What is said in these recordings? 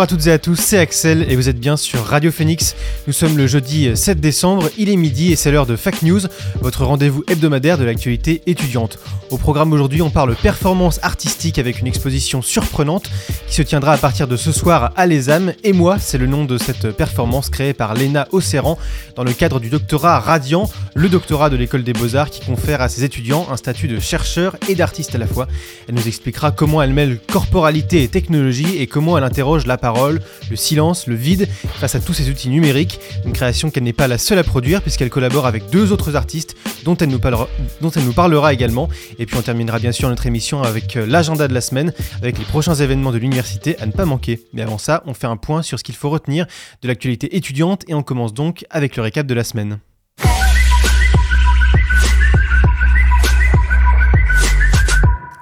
Bonjour à toutes et à tous, c'est Axel et vous êtes bien sur Radio Phoenix. Nous sommes le jeudi 7 décembre, il est midi et c'est l'heure de Fac News, votre rendez-vous hebdomadaire de l'actualité étudiante. Au programme aujourd'hui, on parle performance artistique avec une exposition surprenante qui se tiendra à partir de ce soir à l'ESAM. Et moi, c'est le nom de cette performance créée par Léna Océran dans le cadre du doctorat Radiant, le doctorat de l'école des beaux-arts qui confère à ses étudiants un statut de chercheur et d'artiste à la fois. Elle nous expliquera comment elle mêle corporalité et technologie et comment elle interroge la le silence, le vide face à tous ces outils numériques. Une création qu'elle n'est pas la seule à produire puisqu'elle collabore avec deux autres artistes dont elle nous parlera, dont elle nous parlera également. Et puis on terminera bien sûr notre émission avec euh, l'agenda de la semaine, avec les prochains événements de l'université à ne pas manquer. Mais avant ça, on fait un point sur ce qu'il faut retenir de l'actualité étudiante et on commence donc avec le récap de la semaine.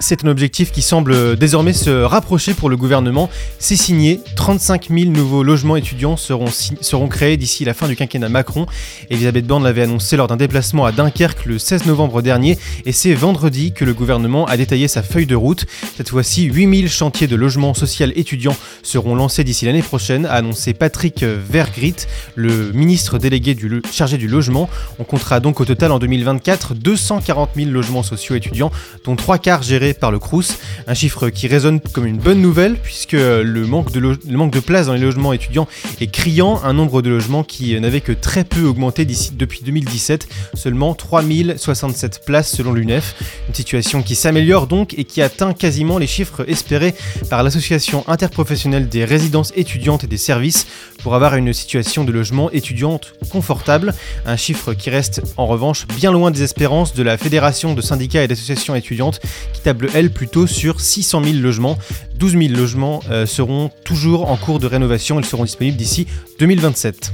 C'est un objectif qui semble désormais se rapprocher pour le gouvernement. C'est signé, 35 000 nouveaux logements étudiants seront, créés d'ici la fin du quinquennat Macron. Elisabeth Borne l'avait annoncé lors d'un déplacement à Dunkerque le 16 novembre dernier et c'est vendredi que le gouvernement a détaillé sa feuille de route. Cette fois-ci, 8 000 chantiers de logements social étudiants seront lancés d'ici l'année prochaine, a annoncé Patrick Vergrit, le ministre délégué chargé du logement. On comptera donc au total en 2024 240 000 logements sociaux étudiants, dont trois quarts gérés par le Crous. Un chiffre qui résonne comme une bonne nouvelle puisque le manque de, le manque de place dans les logements étudiants est criant. Un nombre de logements qui n'avait que très peu augmenté depuis 2017, seulement 3067 places selon l'UNEF. Une situation qui s'améliore donc et qui atteint quasiment les chiffres espérés par l'association interprofessionnelle des résidences étudiantes et des services pour avoir une situation de logement étudiante confortable. Un chiffre qui reste en revanche bien loin des espérances de la Fédération de syndicats et d'associations étudiantes qui table elle plutôt sur 600 000 logements. 12 000 logements euh, seront toujours en cours de rénovation, ils seront disponibles d'ici 2027.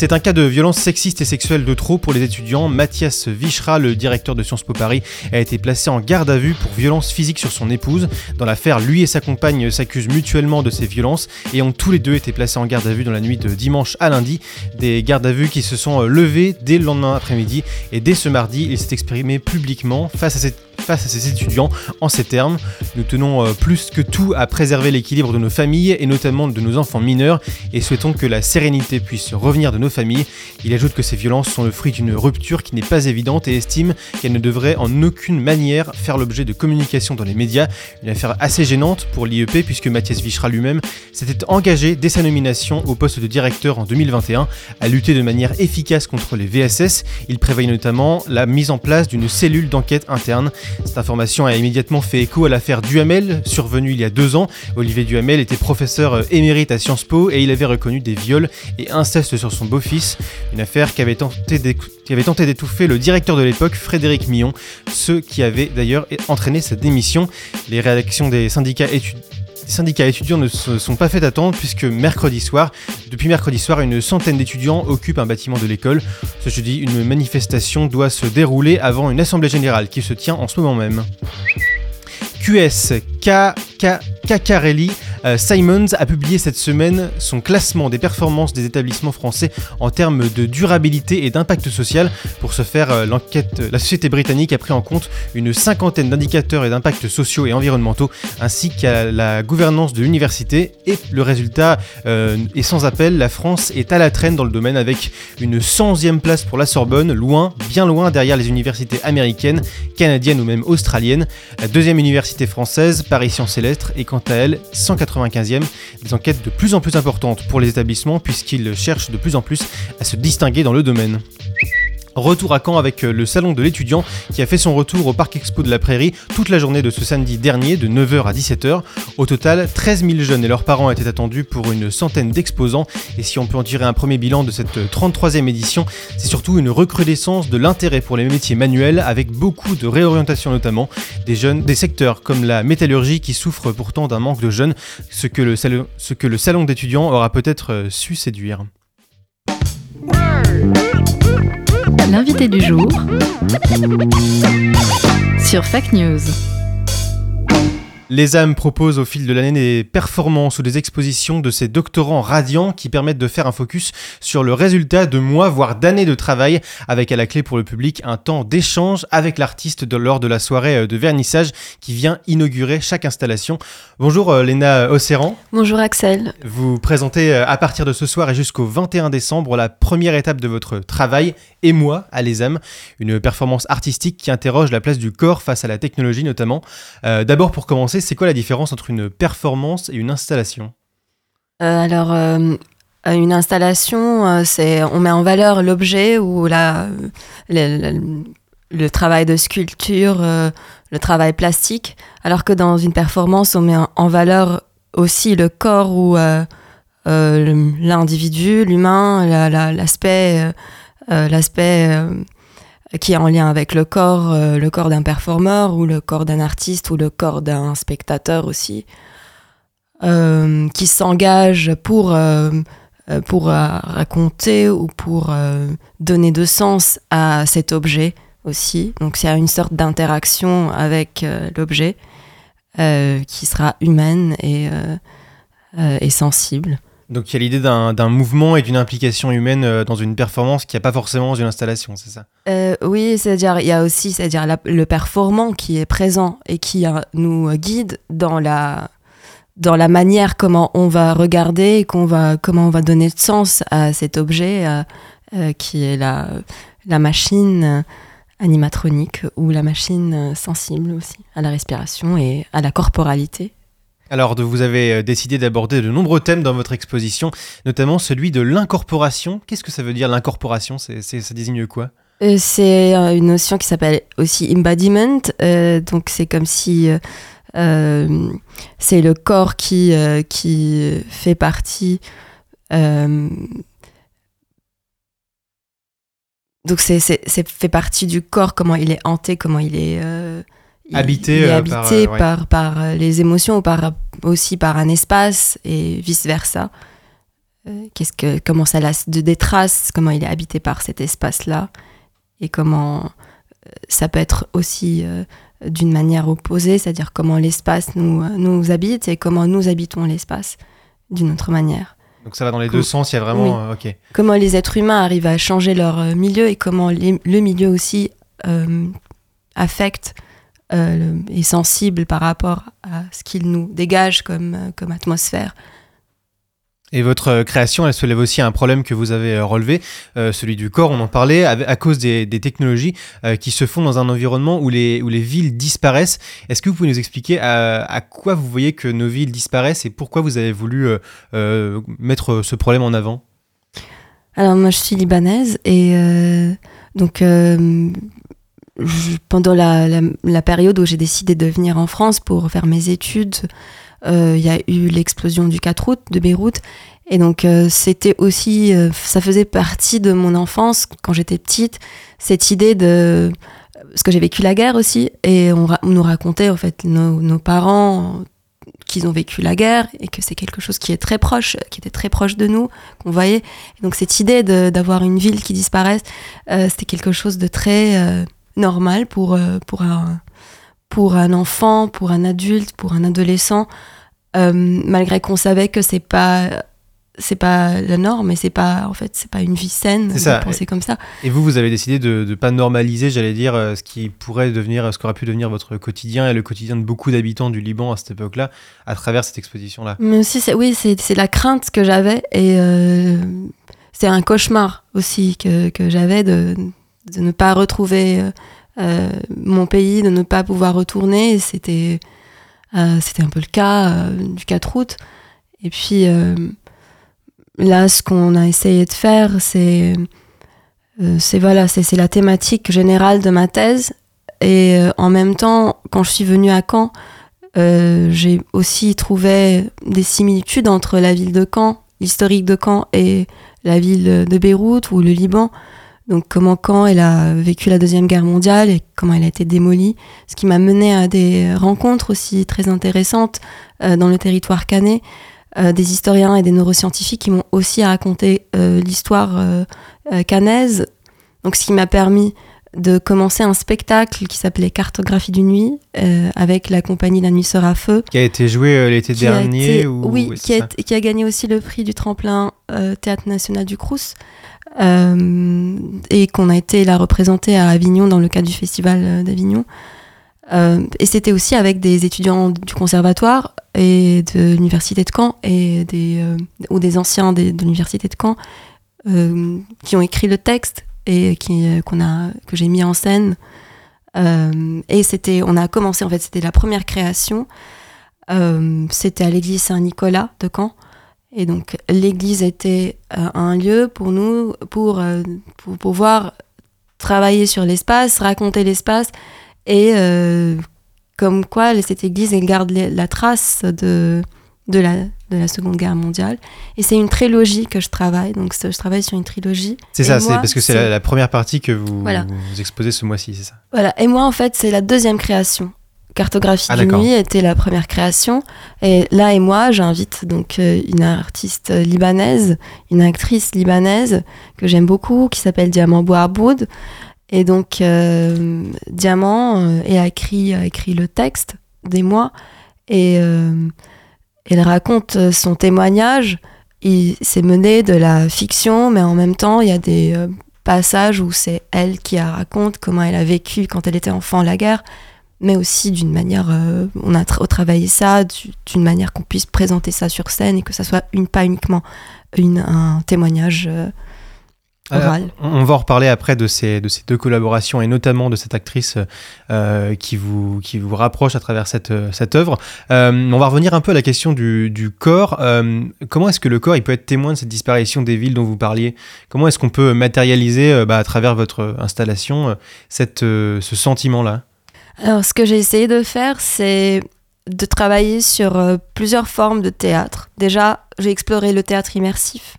C'est un cas de violence sexiste et sexuelle de trop pour les étudiants. Mathias Vichra, le directeur de Sciences Po Paris, a été placé en garde à vue pour violence physique sur son épouse. Dans l'affaire, lui et sa compagne s'accusent mutuellement de ces violences et ont tous les deux été placés en garde à vue dans la nuit de dimanche à lundi. Des gardes à vue qui se sont levés dès le lendemain après-midi et dès ce mardi, il s'est exprimé publiquement face à cette face à ces étudiants en ces termes. Nous tenons euh, plus que tout à préserver l'équilibre de nos familles et notamment de nos enfants mineurs et souhaitons que la sérénité puisse revenir de nos familles. Il ajoute que ces violences sont le fruit d'une rupture qui n'est pas évidente et estime qu'elle ne devrait en aucune manière faire l'objet de communication dans les médias. Une affaire assez gênante pour l'IEP puisque Mathias Vichra lui-même s'était engagé dès sa nomination au poste de directeur en 2021 à lutter de manière efficace contre les VSS. Il prévoyait notamment la mise en place d'une cellule d'enquête interne. Cette information a immédiatement fait écho à l'affaire Duhamel, survenue il y a deux ans. Olivier Duhamel était professeur émérite à Sciences Po et il avait reconnu des viols et incestes sur son beau-fils. Une affaire qui avait tenté d'étouffer le directeur de l'époque, Frédéric Millon, ce qui avait d'ailleurs entraîné sa démission. Les réactions des syndicats étudiants syndicats étudiants ne se sont pas fait attendre puisque mercredi soir, depuis mercredi soir, une centaine d'étudiants occupent un bâtiment de l'école. Ce jeudi, une manifestation doit se dérouler avant une assemblée générale qui se tient en ce moment même. QS, Cacarelli, euh, Simons a publié cette semaine son classement des performances des établissements français en termes de durabilité et d'impact social. Pour ce faire, euh, l'enquête, la société britannique a pris en compte une cinquantaine d'indicateurs et d'impacts sociaux et environnementaux, ainsi qu'à la gouvernance de l'université. Et le résultat euh, est sans appel, la France est à la traîne dans le domaine avec une 100e place pour la Sorbonne, loin, bien loin derrière les universités américaines, canadiennes ou même australiennes. La deuxième université française, Et Lettres, est quant à elle 195e. Des enquêtes de plus en plus importantes pour les établissements puisqu'ils cherchent de plus en plus à se distinguer dans le domaine. Retour à Caen avec euh, le salon de l'étudiant qui a fait son retour au Parc Expo de la Prairie toute la journée de ce samedi dernier de 9h à 17h. Au total, 13 000 jeunes et leurs parents étaient attendus pour une centaine d'exposants. Et si on peut en tirer un premier bilan de cette 33e édition, c'est surtout une recrudescence de l'intérêt pour les métiers manuels avec beaucoup de réorientation notamment des jeunes, des secteurs comme la métallurgie qui souffre pourtant d'un manque de jeunes, ce que le, salon- ce que le salon d'étudiants aura peut-être euh, su séduire. L'invité du jour sur Fake News. Les âmes proposent au fil de l'année des performances ou des expositions de ces doctorants radiants qui permettent de faire un focus sur le résultat de mois, voire d'années de travail, avec à la clé pour le public un temps d'échange avec l'artiste lors de la soirée euh, de vernissage qui vient inaugurer chaque installation. Bonjour euh, Léna Océran, Bonjour Axel. vous présentez euh, à partir de ce soir et jusqu'au 21 décembre la première étape de votre travail, Et moi à Les âmes, une performance artistique qui interroge la place du corps face à la technologie notamment. Euh, D'abord pour commencer, c'est quoi la différence entre une performance et une installation? Euh, alors, euh, une installation, c'est on met en valeur l'objet ou la, le, travail de sculpture, le travail plastique, alors que dans une performance, on met en, valeur aussi le corps ou l'individu, l'humain, la- la- l'aspect, euh, l'aspect euh, qui est en lien avec le corps, euh, le corps d'un performeur ou le corps d'un artiste ou le corps d'un spectateur aussi. qui s'engage pour, pour raconter ou pour donner de sens à cet objet aussi. Donc il y a une sorte d'interaction avec l'objet qui sera humaine et, et sensible. Donc il y a l'idée d'un mouvement et d'une implication humaine euh, dans une performance qui n'y a pas forcément dans une installation, c'est ça? Euh, oui, c'est-à-dire il y a aussi c'est-à-dire le performant qui est présent et qui euh, nous guide dans la manière comment on va regarder et qu'on va comment on va donner de sens à cet objet qui est la machine animatronique ou la machine sensible aussi à la respiration et à la corporalité. Alors, vous avez euh, décidé d'aborder de nombreux thèmes dans votre exposition, notamment celui de l'incorporation. Qu'est-ce que ça veut dire l'incorporation? Ça désigne quoi? Euh, C'est euh, une notion qui s'appelle aussi embodiment. donc c'est comme si c'est le corps qui, qui fait partie. donc c'est fait partie du corps, comment il est hanté, comment il est. euh, Habité, euh, par, euh, ouais. par, par, euh, les émotions ou par, aussi par un espace et vice versa. Euh, Qu'est-ce que comment ça laisse de des traces, comment il est habité par cet espace-là et comment ça peut être aussi d'une manière opposée, c'est-à-dire comment l'espace nous, nous habite et comment nous habitons l'espace d'une autre manière. Donc ça va dans les deux sens, il y a vraiment... ok. Comment les êtres humains arrivent à changer leur milieu et comment les- le milieu aussi affecte euh, est sensible par rapport à ce qu'il nous dégage comme, euh, comme atmosphère. Et votre euh, création, elle soulève aussi un problème que vous avez euh, relevé, euh, celui du corps, on en parlait, à, à cause des, des technologies euh, qui se font dans un environnement où les, où les villes disparaissent. Est-ce que vous pouvez nous expliquer à, à quoi vous voyez que nos villes disparaissent et pourquoi vous avez voulu euh, mettre ce problème en avant? Alors moi je suis libanaise et donc pendant la, la- la période où j'ai décidé de venir en France pour faire mes études, euh, il y a eu l'explosion du 4 août de Beyrouth et donc euh, c'était aussi, euh, ça faisait partie de mon enfance quand j'étais petite, cette idée de parce que j'ai vécu la guerre aussi et on, on nous racontait en fait nos, nos parents qu'ils ont vécu la guerre et que c'est quelque chose qui est très proche, qui était très proche de nous, qu'on voyait. Donc cette idée d'avoir une ville qui disparaisse, euh, c'était quelque chose de très euh, normal pour, euh, pour, un, pour un enfant, pour un adulte, pour un adolescent, euh, malgré qu'on savait que c'est pas c'est pas la norme et c'est pas en fait c'est pas une vie saine de penser comme ça. Et vous, vous avez décidé de ne pas normaliser, j'allais dire, euh, ce qui pourrait devenir, ce qu'aurait pu devenir votre quotidien et le quotidien de beaucoup d'habitants du Liban à cette époque-là, à travers cette exposition-là. Mais aussi, c'est, oui, c'est, c'est la crainte que j'avais et euh, c'est un cauchemar aussi que, que j'avais de, de ne pas retrouver euh, euh, mon pays, de ne pas pouvoir retourner. Euh, c'était un peu le cas du 4 août. Et puis là, ce qu'on a essayé de faire, c'est voilà, c'est la thématique générale de ma thèse. Et en même temps, quand je suis venue à Caen, j'ai aussi trouvé des similitudes entre la ville de Caen, l'historique de Caen, et la ville de Beyrouth ou le Liban. Donc comment Caen elle a vécu la deuxième guerre mondiale et comment elle a été démolie, ce qui m'a mené à des rencontres aussi très intéressantes euh, dans le territoire canet, euh, des historiens et des neuroscientifiques qui m'ont aussi raconté euh, l'histoire canaise. Donc ce qui m'a permis de commencer un spectacle qui s'appelait Cartographie du nuit euh, avec la compagnie La Nuit sera feu. Qui a été joué euh, l'été a dernier été- ou... oui, qui, a, qui gagné aussi le prix du tremplin euh, Théâtre National du Crous euh, et qu'on a été la représenter à Avignon dans le cadre du Festival euh, d'Avignon. Euh, et c'était aussi avec des étudiants du conservatoire et de l'université de Caen et des, ou des anciens de l'université de Caen qui ont écrit le texte et qui qu'on a que j'ai mis en scène. Et c'était, on a commencé en fait, c'était la première création. C'était à l'église Saint-Nicolas de Caen. Et donc l'église était euh, un lieu pour nous pour, euh, pour pouvoir travailler sur l'espace, raconter l'espace et euh, comme quoi cette église elle garde la trace de, de, la, de la Seconde Guerre mondiale. Et c'est une trilogie que je travaille, donc je travaille sur une trilogie. C'est ça, c'est parce que c'est c'est- la, la première partie que vous, Voilà. vous exposez ce mois-ci, c'est ça Voilà, et moi en fait c'est la deuxième création. Cartographie Ah, du d'accord. nuit était la première création. Et là et moi, j'invite donc euh, une artiste libanaise, une actrice libanaise que j'aime beaucoup, qui s'appelle Diamant Bouarboud. Et donc euh, Diamant, euh, a écrit, a écrit le texte des mois et euh, elle raconte son témoignage. Il s'est mené de la fiction, mais en même temps, il y a des euh, passages où c'est elle qui raconte comment elle a vécu quand elle était enfant la guerre, mais aussi d'une manière, euh, on a tra- travaillé ça du- d'une manière qu'on puisse présenter ça sur scène et que ça soit une, pas uniquement une, un témoignage euh, oral. Euh, on on va en reparler après de ces, de ces deux collaborations et notamment de cette actrice euh, qui, vous, qui vous rapproche à travers cette, cette œuvre. On va revenir un peu à la question du, du corps. Comment est-ce que le corps il peut être témoin de cette disparition des villes dont vous parliez? Comment est-ce qu'on peut matérialiser bah, à travers votre installation cette, ce sentiment-là? Alors, ce que j'ai essayé de faire, c'est de travailler sur euh, plusieurs formes de théâtre. Déjà, j'ai exploré le théâtre immersif,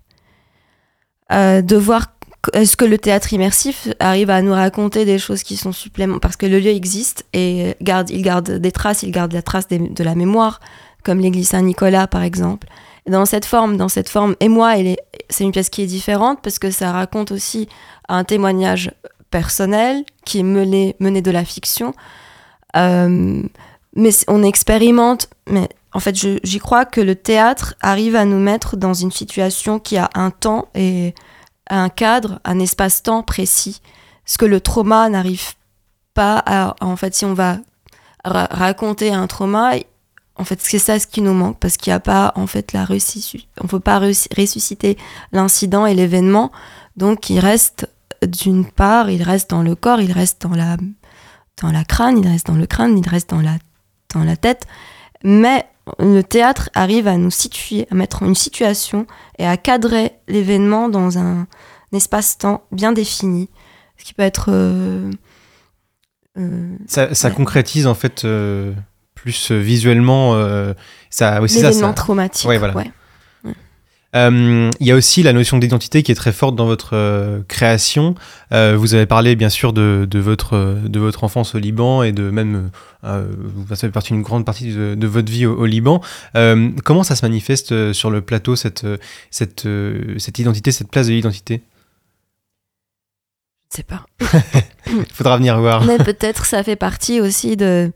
Euh, de voir est-ce que le théâtre immersif arrive à nous raconter des choses qui sont supplémentaires, parce que le lieu existe et garde, il garde des traces, il garde la trace de la mémoire, comme l'église Saint-Nicolas par exemple. Dans cette forme, dans cette forme, et moi, c'est une pièce qui est différente parce que ça raconte aussi un témoignage personnel qui est mené, mené de la fiction. Euh, mais on expérimente, mais en fait, j'y crois que le théâtre arrive à nous mettre dans une situation qui a un temps et un cadre, un espace-temps précis. Ce que le trauma n'arrive pas à. En fait, si on va ra- raconter un trauma, en fait, c'est ça ce qui nous manque parce qu'il n'y a pas, en fait, la ressusci- On ne peut pas ressu- ressusciter l'incident et l'événement. Donc, il reste, d'une part, il reste dans le corps, il reste dans la dans la crâne, il reste dans le crâne, il reste dans la, dans la tête. Mais le théâtre arrive à nous situer, à mettre une situation et à cadrer l'événement dans un, espace-temps bien défini. Ce qui peut être. euh, euh, Ça, ça Ouais. concrétise en fait euh, plus visuellement. ça, oui, c'est ça, l'événement ça. traumatique. Ouais, voilà. ouais. Euh, Il y a aussi la notion d'identité qui est très forte dans votre euh, création. Euh, vous avez parlé bien sûr de, de votre, de votre enfance au Liban et de même, euh, vous ça fait partie d'une grande partie de, de votre vie au, au Liban. Euh, comment ça se manifeste sur le plateau, cette, cette, euh, cette identité, cette place de l'identité? Je sais pas. Il faudra venir voir. Mais peut-être ça fait partie aussi de,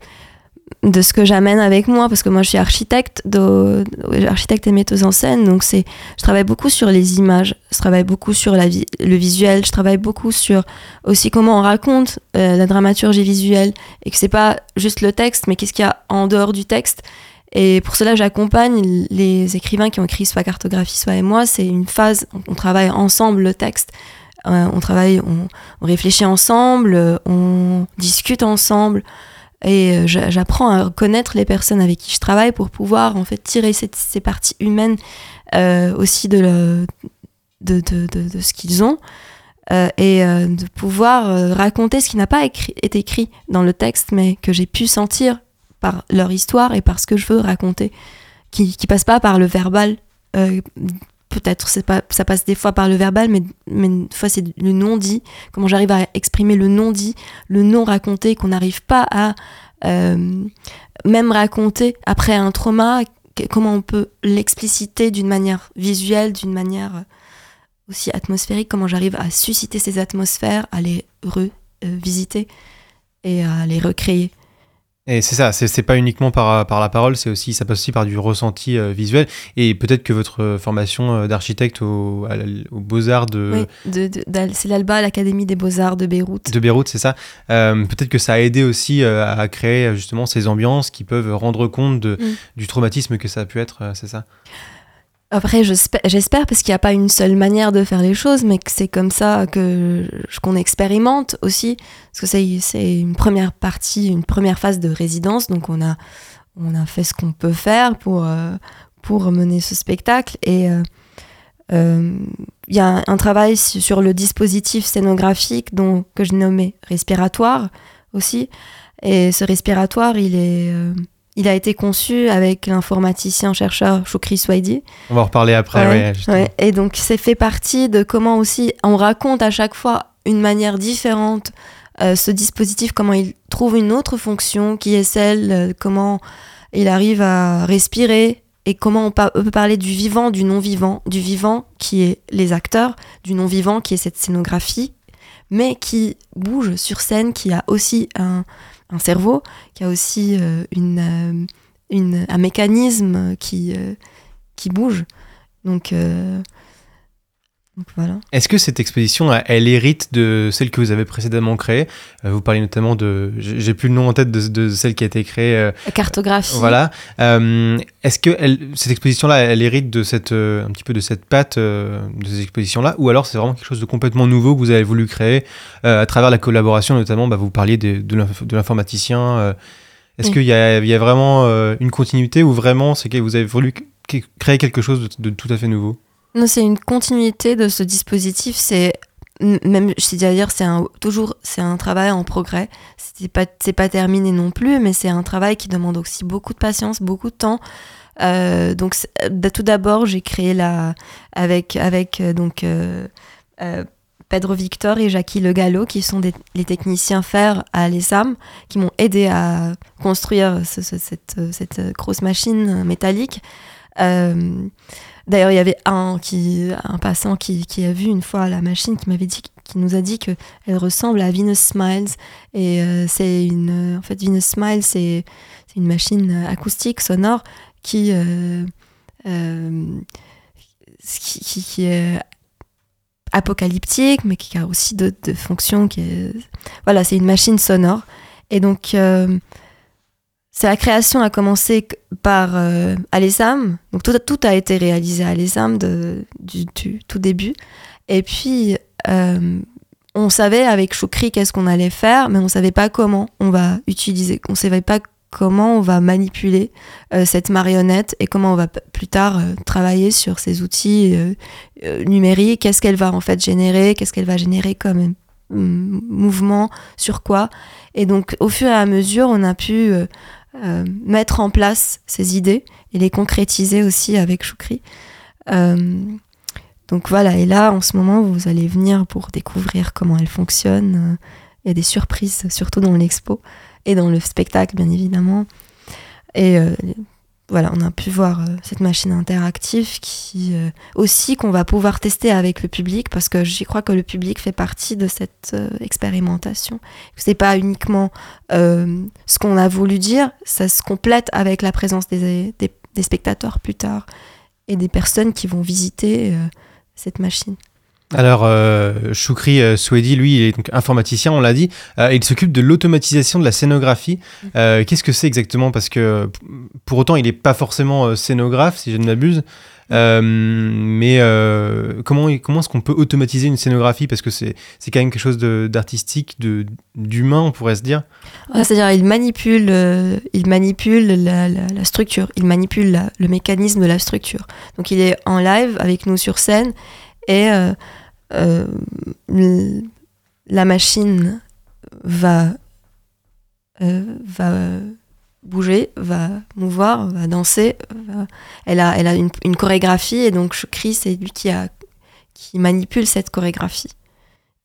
de ce que j'amène avec moi, parce que moi je suis architecte, de, et metteuse en scène, donc c'est, je travaille beaucoup sur les images, je travaille beaucoup sur la vi- le visuel, je travaille beaucoup sur aussi comment on raconte euh, la dramaturgie visuelle, et que c'est pas juste le texte, mais qu'est-ce qu'il y a en dehors du texte. Et pour cela, j'accompagne les écrivains qui ont écrit soit cartographie, soit et moi. C'est une phase, on, travaille ensemble le texte. Euh, on travaille, on, on réfléchit ensemble, euh, on discute ensemble et euh, j'a- j'apprends à reconnaître les personnes avec qui je travaille pour pouvoir en fait tirer ces parties humaines euh, aussi de, de, de, de- ce qu'ils ont. euh, et de pouvoir raconter ce qui n'a pas été écrit dans le texte, mais que j'ai pu sentir par leur histoire et par ce que je veux raconter, qui, qui passe pas par le verbal. Euh, Peut-être ça passe des fois par le verbal, mais, mais une fois c'est le non-dit, comment j'arrive à exprimer le non-dit, le non-raconté, qu'on n'arrive pas à euh, même raconter après un trauma, comment on peut l'expliciter d'une manière visuelle, d'une manière euh, aussi atmosphérique, comment j'arrive à susciter ces atmosphères, à les revisiter et à les recréer? Et c'est ça, c'est pas uniquement par, par la parole, c'est aussi, ça passe aussi par du ressenti euh, visuel. Et peut-être que votre formation euh, d'architecte au, aux Beaux-Arts de, Oui, de, de- d'Al- c'est l'ALBA, l'Académie des Beaux-Arts de Beyrouth. de Beyrouth, c'est ça. Euh, peut-être que ça a aidé aussi à créer justement ces ambiances qui peuvent rendre compte de, Mm. du traumatisme que ça a pu être, c'est ça? Après, j'espère, parce qu'il n'y a pas une seule manière de faire les choses, mais que c'est comme ça que qu'on expérimente aussi. Parce que c'est, une première partie, une première phase de résidence, donc on a, on a fait ce qu'on peut faire pour, euh, pour mener ce spectacle. Et euh, euh, il y a un, travail su- sur le dispositif scénographique dont, que je nommais respiratoire aussi. Et ce respiratoire, il est... il a été conçu avec l'informaticien-chercheur Choukri Swahidi, On va en reparler après, Ouais, ouais, justement. ouais. Et donc, c'est fait partie de comment aussi on raconte à chaque fois une manière différente euh, ce dispositif, comment il trouve une autre fonction qui est celle, euh, comment il arrive à respirer et comment on, pa- on peut parler du vivant, du non-vivant, du vivant qui est les acteurs, du non-vivant qui est cette scénographie, mais qui bouge sur scène, qui a aussi un, un cerveau, qui a aussi euh, euh, un mécanisme qui, euh, bouge. Donc, donc voilà. Est-ce que cette exposition, elle- hérite de celle que vous avez précédemment créée? Euh, Vous parlez notamment de, j'ai plus le nom en tête de, de celle qui a été créée. euh, cartographie. Voilà. Euh, Est-ce que elle- cette exposition-là, elle hérite de cette, un petit peu de cette patte euh, de ces expositions-là, ou alors c'est vraiment quelque chose de complètement nouveau que vous avez voulu créer à travers la collaboration, notamment, bah, vous parliez de de l'informaticien. Est-ce qu'il y y a vraiment une continuité ou vraiment c'est que vous avez voulu créer quelque chose de, de tout à fait nouveau? Non, c'est une continuité de ce dispositif. C'est même, c'est un, toujours, c'est un travail en progrès. C'est pas, c'est pas terminé non plus, mais c'est un travail qui demande aussi beaucoup de patience, beaucoup de temps. Euh, donc, c'est- d- tout d'abord, j'ai créé la, avec, avec euh, donc euh, euh, Pedro Victor et Jackie Le Gallo, qui sont les techniciens fer à l'ESAM, qui m'ont aidé à construire ce- ce- cette, euh, cette euh, grosse machine métallique. Euh, D'ailleurs, il y avait un, qui, un passant qui, qui a vu une fois la machine qui m'avait dit, qui nous a dit que elle ressemble à Venus Smiles. Et euh, c'est une, en fait, Venus Smiles, c'est une machine acoustique sonore qui, euh, euh, qui, qui- est apocalyptique, mais qui a aussi d'autres fonctions. Qui voilà, c'est une machine sonore. Et donc, sa création a commencé par euh, à l'ESAM. Donc tout, a été réalisé à de- du, tout début. Et puis, euh, on savait avec Choukri qu'est-ce qu'on allait faire, mais on savait pas comment on va utiliser. On savait pas comment on va manipuler euh, cette marionnette et comment on va plus tard euh, travailler sur ces outils numériques. Qu'est-ce qu'elle va en fait générer? Qu'est-ce qu'elle va générer comme euh, mouvement? Sur quoi? Et donc, au fur et à mesure, on a pu euh, mettre en place ces idées et les concrétiser aussi avec Choukri. Euh, donc voilà, et là, en ce moment, vous allez venir pour découvrir comment elle fonctionne. Euh, Il y a des surprises, surtout dans l'expo et dans le spectacle, bien évidemment. Et euh, voilà, on a pu voir euh, cette machine interactive qui euh, aussi qu'on va pouvoir tester avec le public parce que j'y crois que le public fait partie de cette euh, expérimentation. C'est pas uniquement euh, ce qu'on a voulu dire, ça se complète avec la présence des, des, des spectateurs plus tard et des personnes qui vont visiter euh, cette machine. Alors, euh, Choukri euh, Swedi, lui, il est donc informaticien, on l'a dit. Euh, il s'occupe de l'automatisation de la scénographie. Euh, Qu'est-ce que c'est exactement? Parce que pour autant, il n'est pas forcément euh, scénographe, si je ne m'abuse. Mais comment, comment est-ce qu'on peut automatiser une scénographie? Parce que c'est quand même quelque chose d'artistique, de- d'humain, on pourrait se dire. C'est-à-dire, il manipule, il manipule la, la- la structure, il manipule la- le mécanisme de la structure. Donc, il est en live avec nous sur scène et euh, euh, la machine va, euh, va bouger, va mouvoir, va danser. Elle a, elle a une, chorégraphie et donc Shukri, c'est lui qui manipule cette chorégraphie.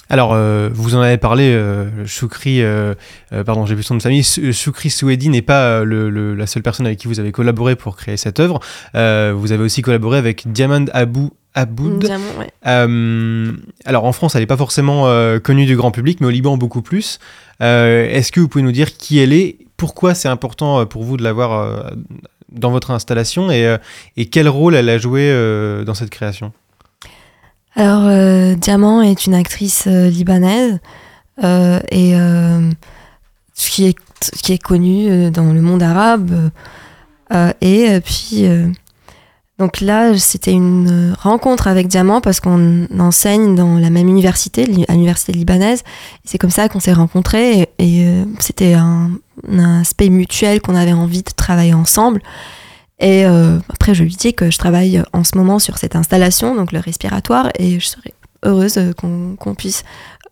Alors, euh, vous en avez parlé, euh, Shukri, euh, euh, pardon, j'ai vu son nom de famille, Shukri Souedi n'est pas le- le- la seule personne avec qui vous avez collaboré pour créer cette œuvre. Vous avez aussi collaboré avec Diamond Abou Aboud. Diamant, ouais. Euh, alors en France, elle n'est pas forcément euh, connue du grand public, mais au Liban beaucoup plus. Euh, Est-ce que vous pouvez nous dire qui elle est? Pourquoi c'est important pour vous de l'avoir dans votre installation? Et, et quel rôle elle a joué dans cette création? Alors, euh, Diamant est une actrice euh, libanaise euh, et qui, est, qui est connue dans le monde arabe. et puis, donc là, c'était une rencontre avec Diamant parce qu'on enseigne dans la même université, à l'université libanaise. C'est comme ça qu'on s'est rencontrés et, et, c'était un, un aspect mutuel qu'on avait envie de travailler ensemble. Et euh, après, je lui dis que je travaille en ce moment sur cette installation, donc le respiratoire, et je serais heureuse euh, qu'on puisse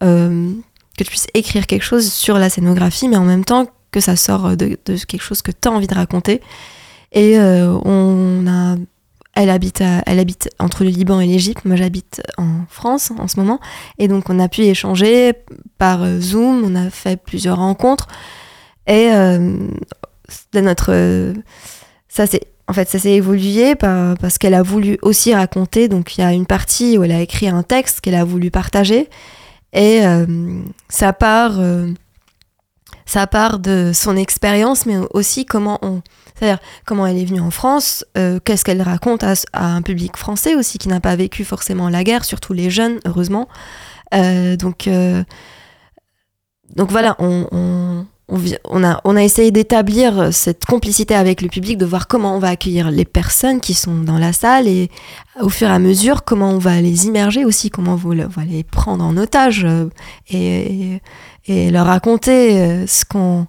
euh, que tu puisses écrire quelque chose sur la scénographie, mais en même temps que ça sort de, quelque chose que tu as envie de raconter. Et euh, on a, elle habite, à- elle habite entre le Liban et l'Égypte. Moi, j'habite en France en ce moment, et donc on a pu échanger par euh, Zoom. On a fait plusieurs rencontres, et euh, de notre euh, ça c'est en fait ça s'est évolué par- parce qu'elle a voulu aussi raconter. Donc il y a une partie où elle a écrit un texte qu'elle a voulu partager. Et euh, ça part euh, ça part de son expérience mais aussi comment on c'est-à-dire comment elle est venue en France euh, qu'est-ce qu'elle raconte à, un public français aussi qui n'a pas vécu forcément la guerre surtout les jeunes heureusement. Donc voilà on on, a, on a essayé d'établir cette complicité avec le public, de voir comment on va accueillir les personnes qui sont dans la salle et au fur et à mesure comment on va les immerger aussi, comment on va les prendre en otage euh, et, leur raconter euh, ce qu'on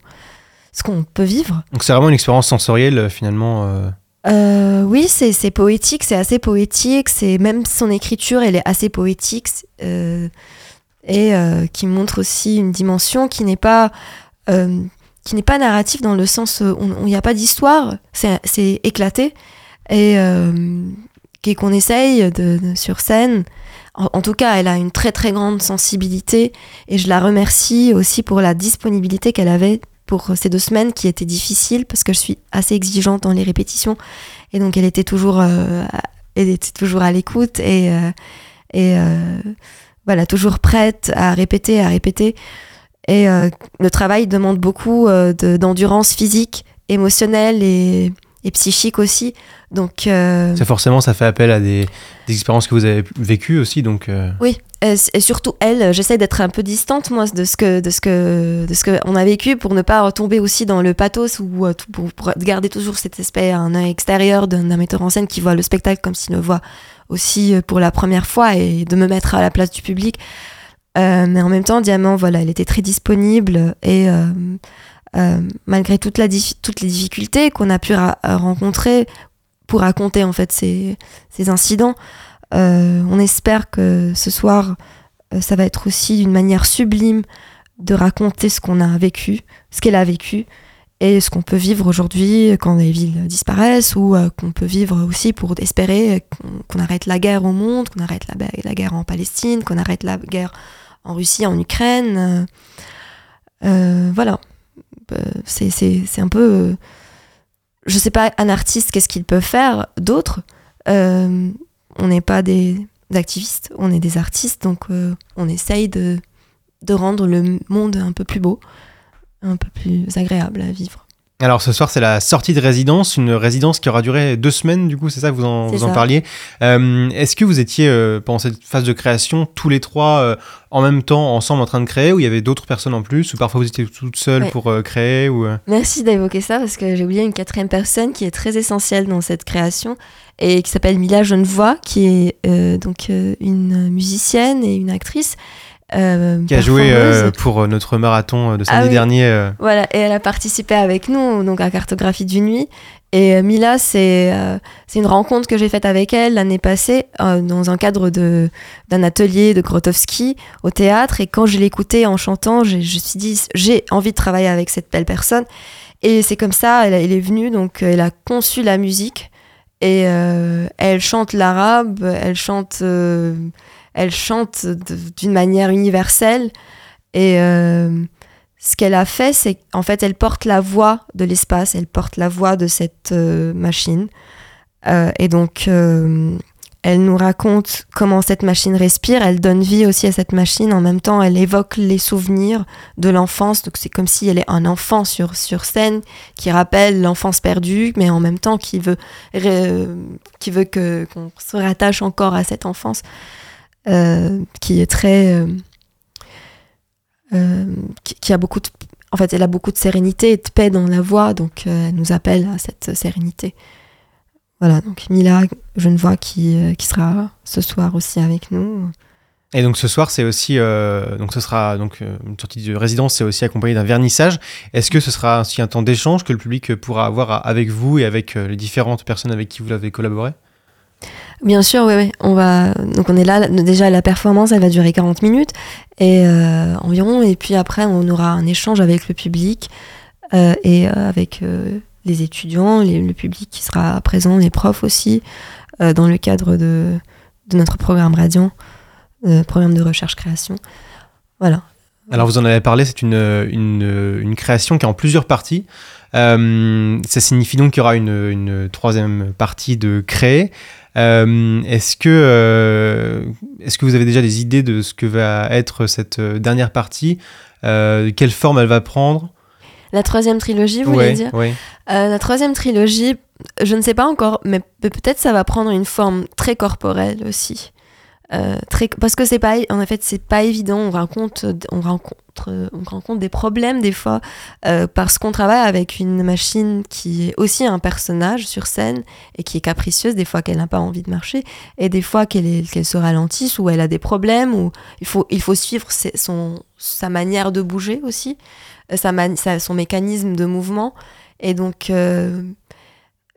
ce qu'on peut vivre. Donc c'est vraiment une expérience sensorielle euh, finalement. euh. Euh, oui, c'est poétique, c'est assez poétique, c'est même son écriture, elle est assez poétique euh, et euh, qui montre aussi une dimension qui n'est pas euh, qui n'est pas narrative dans le sens où il n'y a pas d'histoire, c'est éclaté et euh, et qu'on essaye sur scène. En, tout cas, elle a une très très grande sensibilité et je la remercie aussi pour la disponibilité qu'elle avait pour ces deux semaines qui étaient difficiles parce que je suis assez exigeante dans les répétitions et donc elle était toujours euh, était toujours à l'écoute et et voilà toujours prête à répéter à répéter et euh, le travail demande beaucoup euh, de- d'endurance physique émotionnelle et, et psychique aussi donc euh, Ça forcément, ça fait appel à des, des expériences que vous avez vécues aussi. Donc euh, Oui, et, et surtout elle, j'essaie d'être un peu distante moi de ce que de ce que de ce que on a vécu pour ne pas retomber aussi dans le pathos ou pour, pour garder toujours cet aspect un œil extérieur d'un metteur en scène qui voit le spectacle comme s'il le voit aussi pour la première fois et de me mettre à la place du public. Euh, mais en même temps, Diamant, voilà, elle était très disponible et euh, euh, malgré toutes les difficultés qu'on a pu rencontrer pour raconter en fait ces, incidents, on espère que ce soir, ça va être aussi une manière sublime de raconter ce qu'on a vécu, ce qu'elle a vécu et ce qu'on peut vivre aujourd'hui quand les villes disparaissent ou euh, qu'on peut vivre aussi pour espérer qu'on arrête la guerre au monde, qu'on arrête la, guerre en Palestine, qu'on arrête la guerre en Russie, en Ukraine. euh, voilà. Euh, c'est un peu... je sais pas, un artiste, qu'est-ce qu'il peut faire d'autre Euh, On n'est pas des activistes, on est des artistes, donc on essaye de rendre le monde un peu plus beau, un peu plus agréable à vivre. Alors ce soir, c'est la sortie de résidence, une résidence qui aura duré deux semaines, du coup, c'est ça que vous en, vous parliez. Euh, Est-ce que vous étiez, euh, pendant cette phase de création, tous les trois euh, en même temps, ensemble, en train de créer, ou il y avait d'autres personnes en plus, ou parfois vous étiez toute seule Ouais. pour créer ou, Merci d'évoquer ça parce que j'ai oublié une quatrième personne qui est très essentielle dans cette création et qui s'appelle Mila Genevoix, qui est donc une musicienne et une actrice euh, Qui a joué euh, pour euh, notre marathon de Ah samedi oui. dernier. euh. Voilà, et elle a participé avec nous donc à Cartographie d'une nuit. Et Mila, c'est une rencontre que j'ai faite avec elle l'année passée dans un cadre d'un atelier de Grotowski au théâtre. Et quand je l'ai écoutée en chantant, je me suis dit j'ai envie de travailler avec cette belle personne. Et c'est comme ça, elle, elle est venue, donc elle a conçu la musique et elle chante l'arabe, elle chante, elle chante d'une manière universelle. Et euh, ce qu'elle a fait, c'est qu'en fait, elle porte la voix de l'espace, elle porte la voix de cette euh, machine. Euh, et donc, elle nous raconte comment cette machine respire, elle donne vie aussi à cette machine, en même temps, elle évoque les souvenirs de l'enfance, donc c'est comme si elle est un enfant sur, sur scène qui rappelle l'enfance perdue, mais en même temps qui veut, qui veut qu'on se rattache encore à cette enfance euh, qui est très... euh, euh, qui, a beaucoup de, en fait, elle a beaucoup de sérénité et de paix dans la voix, donc elle nous appelle à cette sérénité. Voilà, donc Mila Genevois qui, qui sera ce soir aussi avec nous. Et donc ce soir, c'est aussi, donc ce sera donc une sortie de résidence, c'est aussi accompagné d'un vernissage. Est-ce que ce sera aussi un temps d'échange que le public pourra avoir avec vous et avec les différentes personnes avec qui vous avez collaboré? Bien sûr, oui, oui. On va, donc on est là, déjà la performance, elle va durer 40 minutes et, euh, environ, et puis après on aura un échange avec le public euh, et euh, avec les étudiants, le public qui sera présent, les profs aussi, dans le cadre de, de notre programme Radiant, programme de recherche-création. Voilà. Alors vous en avez parlé, c'est une, une, une création qui est en plusieurs parties. Ça signifie donc qu'il y aura une, une troisième partie de créer. Euh, est-ce que euh, est-ce que vous avez déjà des idées de ce que va être cette euh, dernière partie? Euh, Quelle forme elle va prendre? La troisième trilogie, vous voulez dire? ouais. La troisième trilogie, je ne sais pas encore, mais pe- peut-être ça va prendre une forme très corporelle aussi. Euh, parce que c'est pas, en fait, c'est pas évident. On rencontre, on rencontre, on rencontre des problèmes des fois euh, parce qu'on travaille avec une machine qui est aussi un personnage sur scène et qui est capricieuse des fois qu'elle n'a pas envie de marcher et des fois qu'elle qu'elle se ralentisse ou elle a des problèmes ou il faut, il faut suivre son, sa manière de bouger aussi, euh, sa man- son mécanisme de mouvement et donc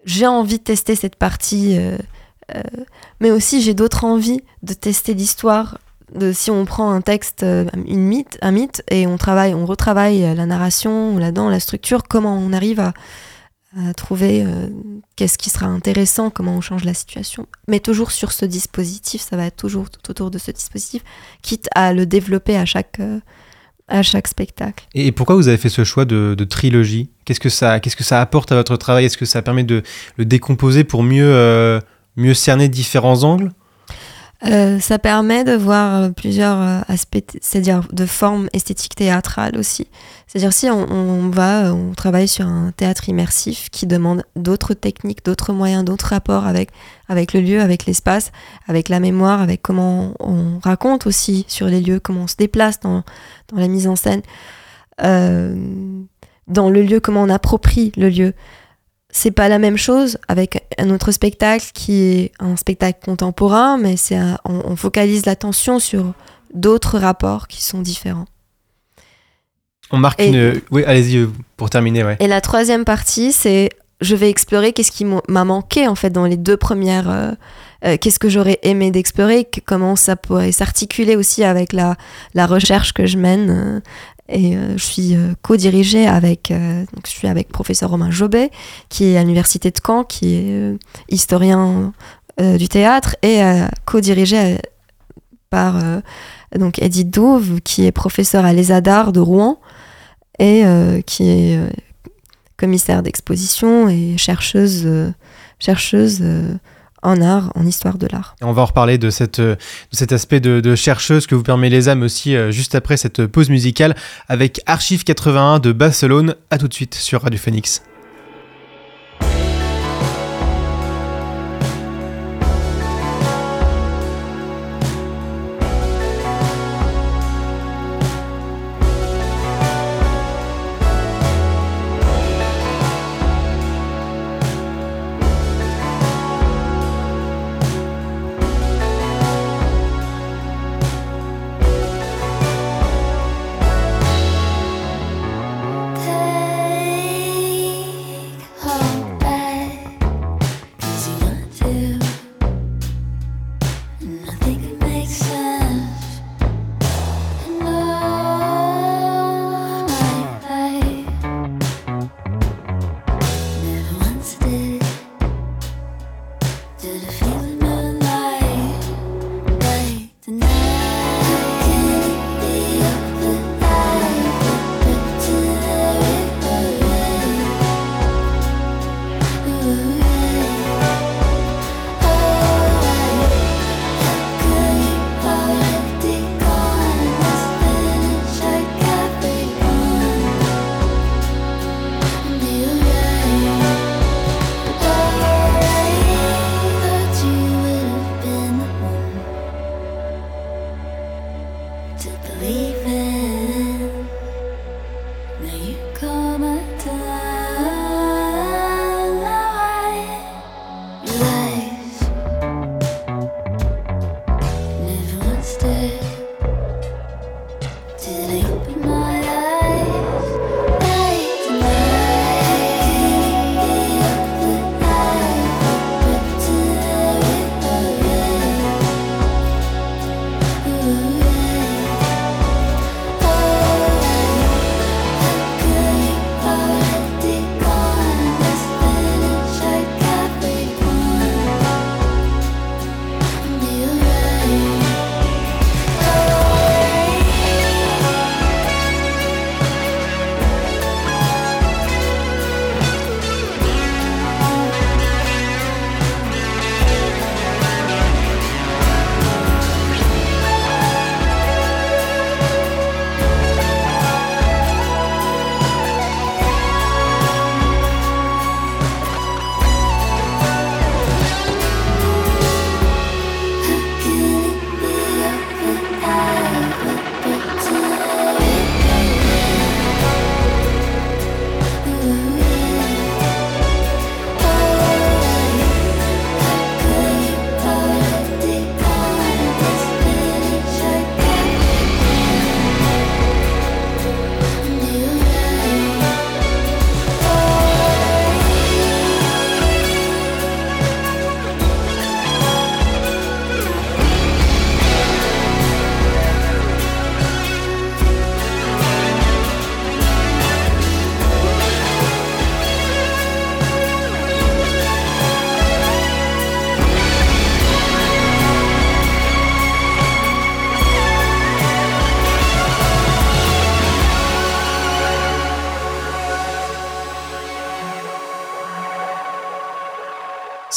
j'ai envie de tester cette partie. Euh, mais aussi j'ai d'autres envies de tester l'histoire de si on prend un texte euh, une mythe un mythe et on travaille on retravaille euh, la narration là-dedans la structure comment on arrive à, trouver qu'est-ce qui sera intéressant comment on change la situation. Mais toujours sur ce dispositif ça va être toujours tout autour de ce dispositif quitte à le développer à chaque à chaque spectacle. Et pourquoi vous avez fait ce choix de, de trilogie? Ça qu'est-ce que ça apporte à votre travail? Est-ce que ça permet de le décomposer pour mieux mieux cerner différents angles Euh, ça permet de voir euh, plusieurs euh, aspects, c'est-à-dire de formes esthétiques théâtrales aussi. C'est-à-dire si on, va, on travaille sur un théâtre immersif qui demande d'autres techniques, d'autres moyens, d'autres rapports avec, avec le lieu, avec l'espace, avec la mémoire, avec comment on raconte aussi sur les lieux, comment on se déplace dans, dans la mise en scène, dans le lieu, comment on approprie le lieu c'est pas la même chose avec un autre spectacle qui est un spectacle contemporain, mais c'est on, on focalise l'attention sur d'autres rapports qui sont différents. On marque Et- une oui, allez-y euh, pour terminer ouais. Et la troisième partie, c'est je vais explorer qu'est-ce qui m'a manqué en fait dans les deux premières. euh, euh, qu'est-ce que j'aurais aimé d'explorer, comment ça pourrait s'articuler aussi avec la, la recherche que je mène. Et euh, je suis euh, co-dirigée avec, euh, donc je suis avec professeur Romain Jobet, qui est à l'université de Caen, qui est historien du théâtre, et co-dirigée par donc Edith Douve, qui est professeure à l'ESADAR de Rouen, et qui est commissaire d'exposition et chercheuse, chercheuse en art, en histoire de l'art. On va en reparler de, cette, euh, de cet aspect de, de chercheuse que vous permet les âmes aussi euh, juste après cette pause musicale avec Archive 81 de Barcelone. À tout de suite sur Radio Phoenix.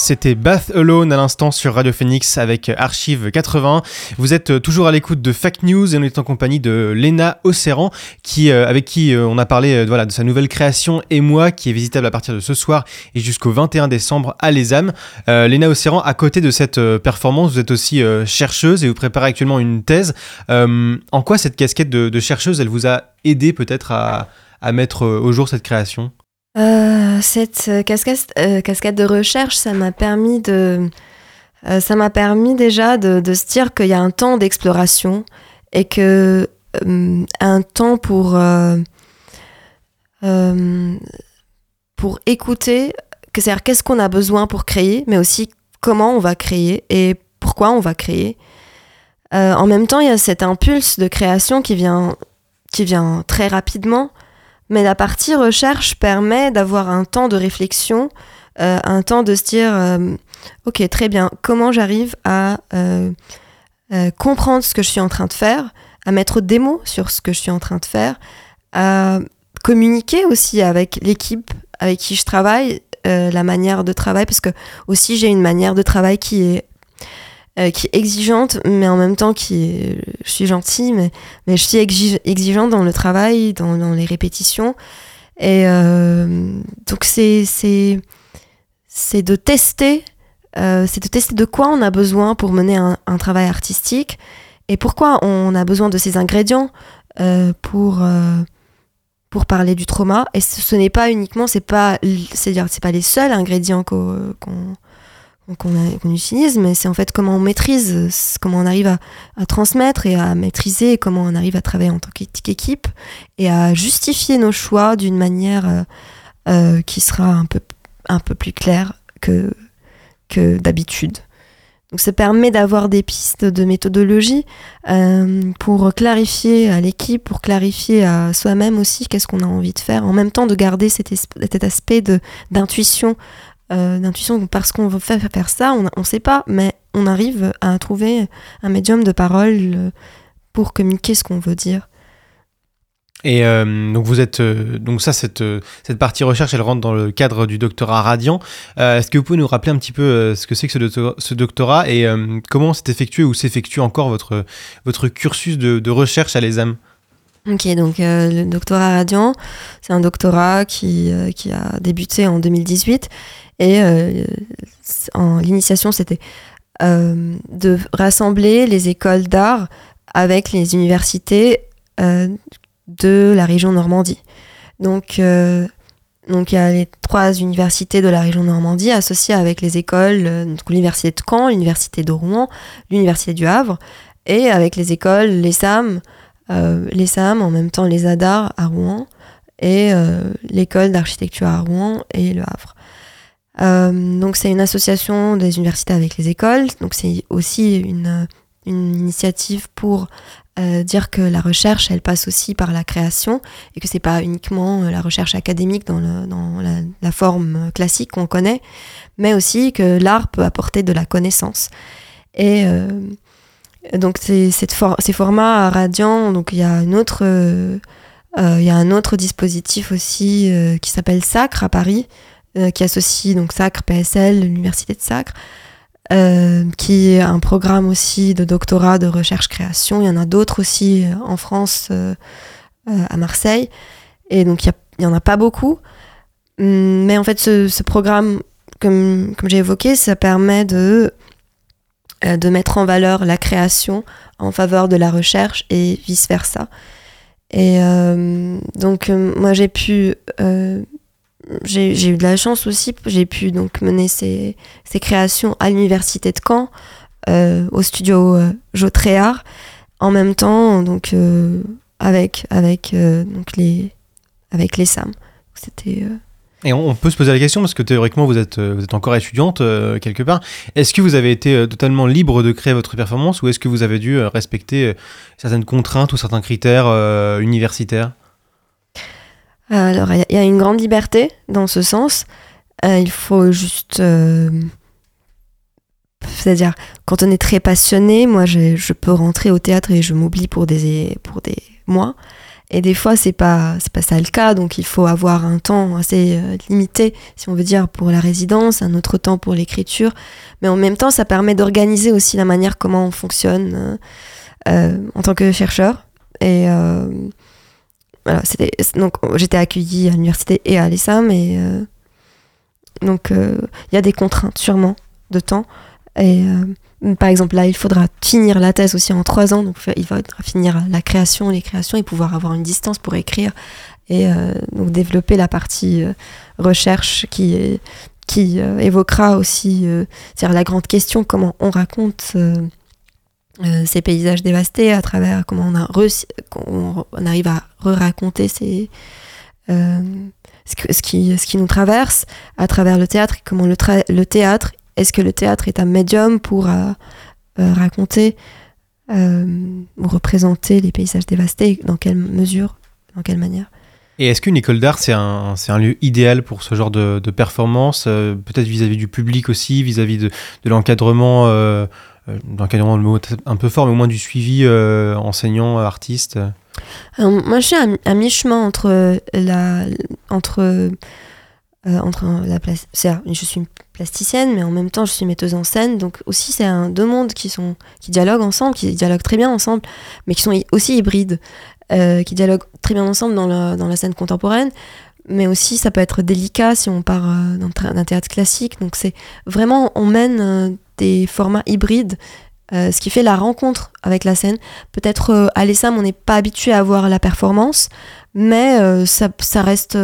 C'était Bath Alone à l'instant sur Radio Phoenix avec Archive 80. Vous êtes euh, toujours à l'écoute de Fact News et on est en compagnie de Lena Osseran qui, euh, avec qui euh, on a parlé voilà, de sa nouvelle création Et moi qui est visitable à partir de ce soir et jusqu'au 21 décembre à l'ESAM. Lena Osseran, à côté de cette performance, vous êtes aussi chercheuse et vous préparez actuellement une thèse. en quoi cette casquette de, chercheuse, elle vous a aidé peut-être à mettre au jour cette création? Euh, cette euh, euh, casquette de recherche, ça m'a permis de, ça m'a permis déjà de, se dire qu'il y a un temps d'exploration et que un temps pour pour écouter, que c'est qu'est-ce qu'on a besoin pour créer, mais aussi comment on va créer et pourquoi on va créer. en même temps, il y a cet impulse de création qui vient qui vient très rapidement mais la partie recherche permet d'avoir un temps de réflexion, euh, un temps de se dire, euh, ok, très bien, comment j'arrive à euh, comprendre ce que je suis en train de faire, à mettre des mots sur ce que je suis en train de faire, à communiquer aussi avec l'équipe avec qui je travaille, la manière de travail, parce que aussi j'ai une manière de travail qui est euh, qui est exigeante, mais en même temps qui est, je suis gentille, mais, mais je suis exigeante dans le travail, dans, dans les répétitions. Et euh, donc c'est c'est c'est de tester, euh, c'est de tester de quoi on a besoin pour mener un, un, travail artistique et pourquoi on a besoin de ces ingrédients euh, pour euh, pour parler du trauma. Et ce, n'est pas uniquement, c'est pas, c'est dire, c'est pas les seuls ingrédients qu'on qu'on utilise, mais c'est en fait comment on maîtrise, comment on arrive à, transmettre et à maîtriser, comment on arrive à travailler en tant qu'équipe et à justifier nos choix d'une manière euh, euh, qui sera un peu, un peu plus claire que, que d'habitude. Donc ça permet d'avoir des pistes de méthodologie euh, pour clarifier à l'équipe, pour clarifier à soi-même aussi qu'est-ce qu'on a envie de faire, en même temps de garder cet aspect d'intuition euh, d'intuition parce qu'on veut faire, faire ça, on ne sait pas, mais on arrive à trouver un médium de parole euh, pour communiquer ce qu'on veut dire. Et euh, donc vous êtes donc ça cette cette partie recherche elle rentre dans le cadre du doctorat Radiant. Est-ce que vous pouvez nous rappeler un petit peu ce que c'est que ce, doctorat, et comment s'est effectué ou s'effectue encore votre votre cursus de, de recherche à l'ESAM? Ok, donc le doctorat Radiant, c'est un doctorat qui, qui a débuté en 2018 et euh, l'initiation, c'était euh, de rassembler les écoles d'art avec les universités euh, de la région Normandie. Donc, donc il y a les trois universités de la région Normandie associées avec les écoles, l'université de Caen, l'université de Rouen, l'université du Havre, et avec les écoles, les SAM, les SAM, en même temps les ADAR à Rouen, et l'école d'architecture à Rouen et le Havre. Euh, donc c'est une association des universités avec les écoles. Donc c'est aussi une, une, initiative pour euh, dire que la recherche, elle passe aussi par la création et que c'est pas uniquement euh, la recherche académique dans, le, dans la, la, forme classique qu'on connaît, mais aussi que l'art peut apporter de la connaissance. Et euh, donc c'est, for ces formats radiants, donc il y a une autre, euh, il y a un autre dispositif aussi qui s'appelle Sacre à Paris, euh, qui associe donc Sacre, PSL, l'Université de Sacre, euh, qui est un programme aussi de doctorat de recherche-création. Il y en a d'autres aussi euh, en France, à Marseille. Et donc, il n'y en a pas beaucoup. Hum, mais en fait, ce, programme, comme j'ai évoqué, ça permet de, de mettre en valeur la création en faveur de la recherche et vice-versa. Et donc, moi, j'ai pu j'ai eu de la chance aussi, j'ai pu donc mener ces, ces créations à l'université de Caen, euh, au studio euh, Jotréard, en même temps donc euh, avec avec euh, donc les avec les SAM. C'était et on, peut se poser la question parce que théoriquement vous êtes vous êtes encore étudiante quelque part. Est-ce que vous avez été totalement libre de créer votre performance ou est-ce que vous avez dû respecter certaines contraintes ou certains critères universitaires? Alors, il y, a une grande liberté dans ce sens. Euh, il faut juste. Euh, c'est-à-dire, quand on est très passionné, moi, je, je, peux rentrer au théâtre et je m'oublie pour des, pour des mois. Et des fois, c'est pas, c'est pas ça le cas, donc il faut avoir un temps assez euh, limité, si on veut dire, pour la résidence, un autre temps pour l'écriture. Mais en même temps, ça permet d'organiser aussi la manière comment on fonctionne euh, euh, en tant que chercheur. Et voilà, c'était, donc j'étais accueillie à l'université et à l'ESAM, et donc il y a des contraintes sûrement de temps. Et par exemple, là, il faudra finir la thèse aussi en trois ans. Donc, il faudra finir la création, les créations et pouvoir avoir une distance pour écrire et euh, donc développer la partie euh, recherche qui, euh, évoquera aussi la grande question comment on raconte ces paysages dévastés à travers comment on, arrive à re-raconter ces, ce, ce qui, nous traverse à travers le théâtre comment le théâtre est-ce que le théâtre est un médium pour euh, euh, raconter euh, ou représenter les paysages dévastés Dans quelle mesure Dans quelle manière? Et est-ce qu'une école d'art, c'est un, c'est un lieu idéal pour ce genre de, de performance euh, Peut-être vis-à-vis du public aussi, vis-à-vis de, de l'encadrement, euh, l'encadrement, le mot un peu fort, mais au moins du suivi euh, enseignant, artiste? Alors, Moi, je suis à, à mi-chemin entre la, entre, euh, entre la place. Je suis plasticienne, mais en même temps, je suis metteuse en scène. Donc aussi, c'est deux mondes qui sont qui dialoguent ensemble, qui dialoguent très bien ensemble, mais qui sont aussi hybrides, euh, qui dialoguent très bien ensemble dans la, dans la scène contemporaine. Mais aussi, ça peut être délicat si on part euh, d'un théâtre classique. Donc c'est vraiment, on mène euh, des formats hybrides, ce qui fait la rencontre avec la scène. Peut-être à l'ESAM, on n'est pas habitué à voir la performance, mais ça reste.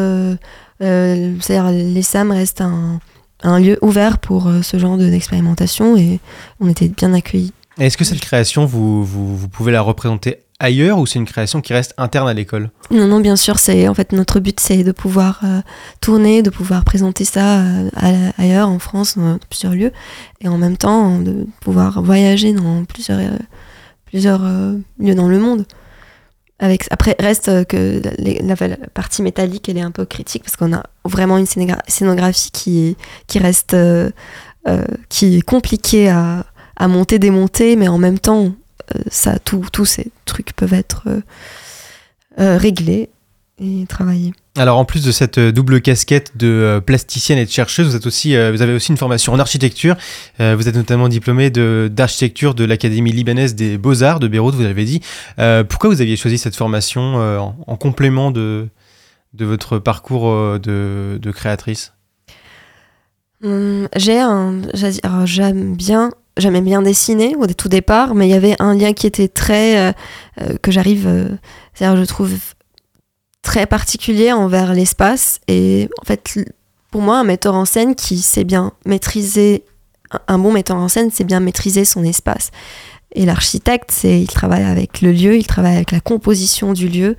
Euh, C'est-à-dire, l'ESAM reste un, un lieu ouvert pour euh, ce genre de- d'expérimentation et on était bien accueillis. Est-ce que cette création, vous, vous, vous pouvez la représenter ailleurs ou c'est une création qui reste interne à l'école? Non, non, bien sûr, c'est en fait notre but, c'est de pouvoir euh, tourner, de pouvoir présenter ça euh, ailleurs en France, dans plusieurs lieux, et en même temps de pouvoir voyager dans plusieurs, euh, plusieurs lieux dans le monde. Après, reste euh, que la, partie métallique, elle est un peu critique parce qu'on a vraiment une scénogra- scénographie qui, qui reste, euh, euh, qui est compliquée à, à monter, démonter, mais en même temps, tous ces trucs peuvent être réglés et travaillés. Alors en plus de cette euh, double casquette de euh, plasticienne et de chercheuse, vous, êtes aussi, euh, vous avez aussi une formation en architecture. Vous êtes notamment diplômé de- d'architecture de, l'Académie libanaise des beaux-arts de Beyrouth, vous l'avez dit. Pourquoi vous aviez choisi cette formation en, en complément de, de votre parcours de, de créatrice? Hum, j'ai un, j'aime bien, j'aimais bien dessiner au tout départ, mais il y avait un lien qui était très, euh, que j'arrive, euh, c'est-à-dire je trouve très particulier envers l'espace et en fait pour moi un metteur en scène qui sait bien maîtriser, un- bon metteur en scène c'est bien maîtriser son espace. Et l'architecte, c'est, il travaille avec le lieu, il travaille avec la composition du lieu.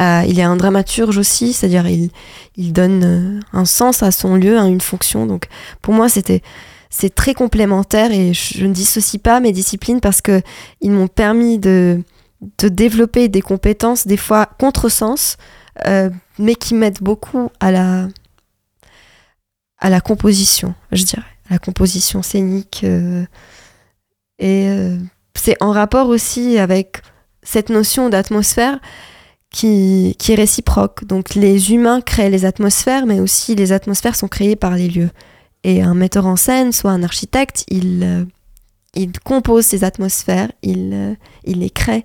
Euh, il est un dramaturge aussi, c'est-à-dire il, il donne euh, un sens à son lieu, à une fonction. Donc pour moi, c'était c'est très complémentaire et je, ne dissocie pas mes disciplines parce que ils m'ont permis de, de développer des compétences, des fois contresens, euh, mais qui m'aident beaucoup à la, à la composition, je dirais, à la composition scénique. euh, et euh, c'est en rapport aussi avec cette notion d'atmosphère qui, qui est réciproque. Donc les humains créent les atmosphères, mais aussi les atmosphères sont créées par les lieux. Et un metteur en scène, soit un architecte, il, il compose ces atmosphères, il, il les crée.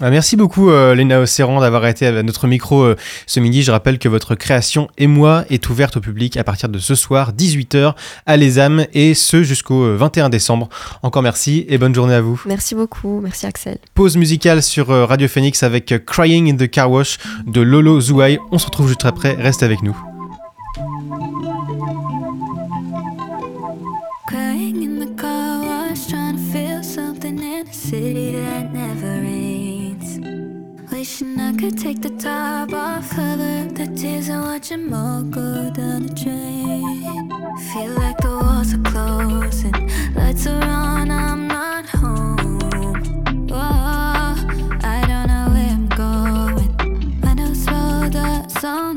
Ah, Merci beaucoup euh, Léna Océran d'avoir été à notre micro euh, ce midi. Je rappelle que votre création Et moi est ouverte au public à partir de ce soir 18h à l'ESAM et ce jusqu'au euh, 21 décembre. Encore merci et bonne journée à vous. Merci beaucoup, merci Axel. Pause musicale sur euh, Radio Phoenix avec euh, Crying in the Car Wash de Lolo Zouai. On se retrouve juste après, reste avec nous. Tears and watch them all go down the drain. Feel like the walls are closing, lights are on, I'm not home. Whoa, I don't know where I'm going. Windows rolled up, so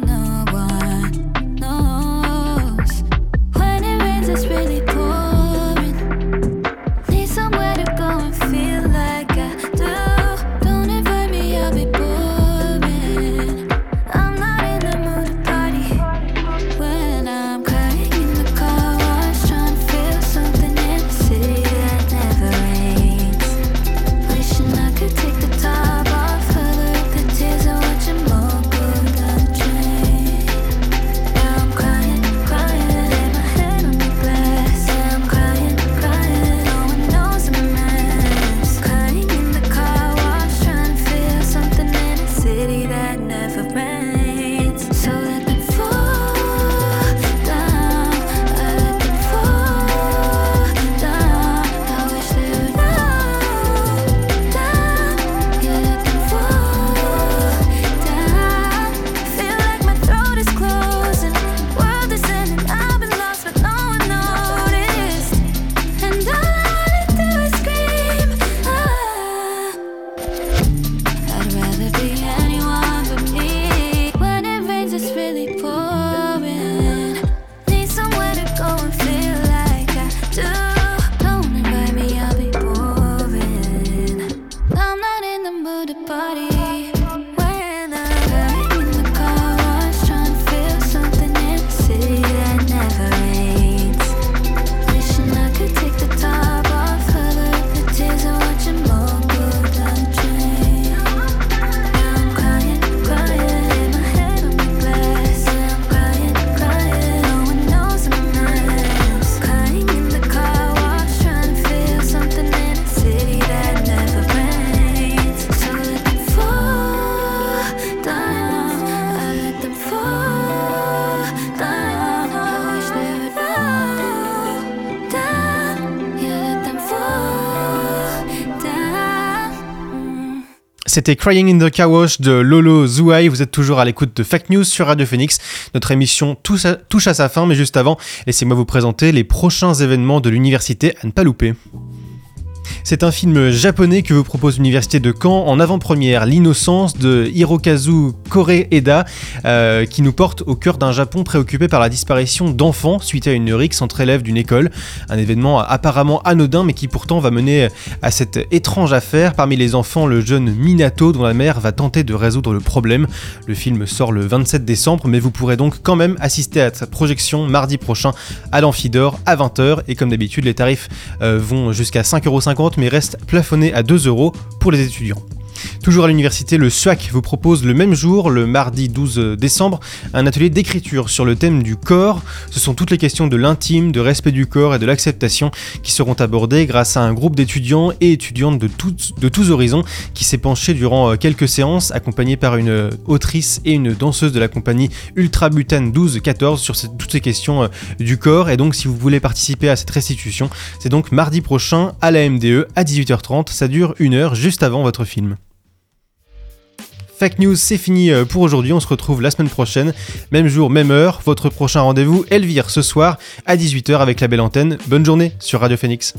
C'était Crying in the Car Wash de Lolo Zouai. Vous êtes toujours à l'écoute de Fake News sur Radio Phoenix. Notre émission touche à sa fin, mais juste avant, laissez-moi vous présenter les prochains événements de l'université à ne pas louper. C'est un film japonais que vous propose l'université de Caen en avant-première, L'innocence de Hirokazu Koreeda, euh, qui nous porte au cœur d'un Japon préoccupé par la disparition d'enfants suite à une rixe entre élèves d'une école. Un événement apparemment anodin mais qui pourtant va mener à cette étrange affaire. Parmi les enfants, le jeune Minato dont la mère va tenter de résoudre le problème. Le film sort le 27 décembre mais vous pourrez donc quand même assister à sa projection mardi prochain à l'Amphidor à 20h et comme d'habitude les tarifs euh, vont jusqu'à 5,50€ mais reste plafonné à 2 euros pour les étudiants. Toujours à l'université, le SUAC vous propose le même jour, le mardi 12 décembre, un atelier d'écriture sur le thème du corps. Ce sont toutes les questions de l'intime, de respect du corps et de l'acceptation qui seront abordées grâce à un groupe d'étudiants et étudiantes de, tous- horizons qui s'est penché durant euh, quelques séances, accompagné par une euh, autrice et une danseuse de la compagnie Ultra Butane 12-14 sur toutes ces questions euh, du corps. Et donc, si vous voulez participer à cette restitution, c'est donc mardi prochain à la MDE à 18h30. Ça dure une heure juste avant votre film. News, c'est fini euh, pour aujourd'hui. On se retrouve la semaine prochaine, même jour, même heure. Votre prochain rendez-vous, Elvire, ce soir à 18h avec la belle antenne. Bonne journée sur Radio Phoenix.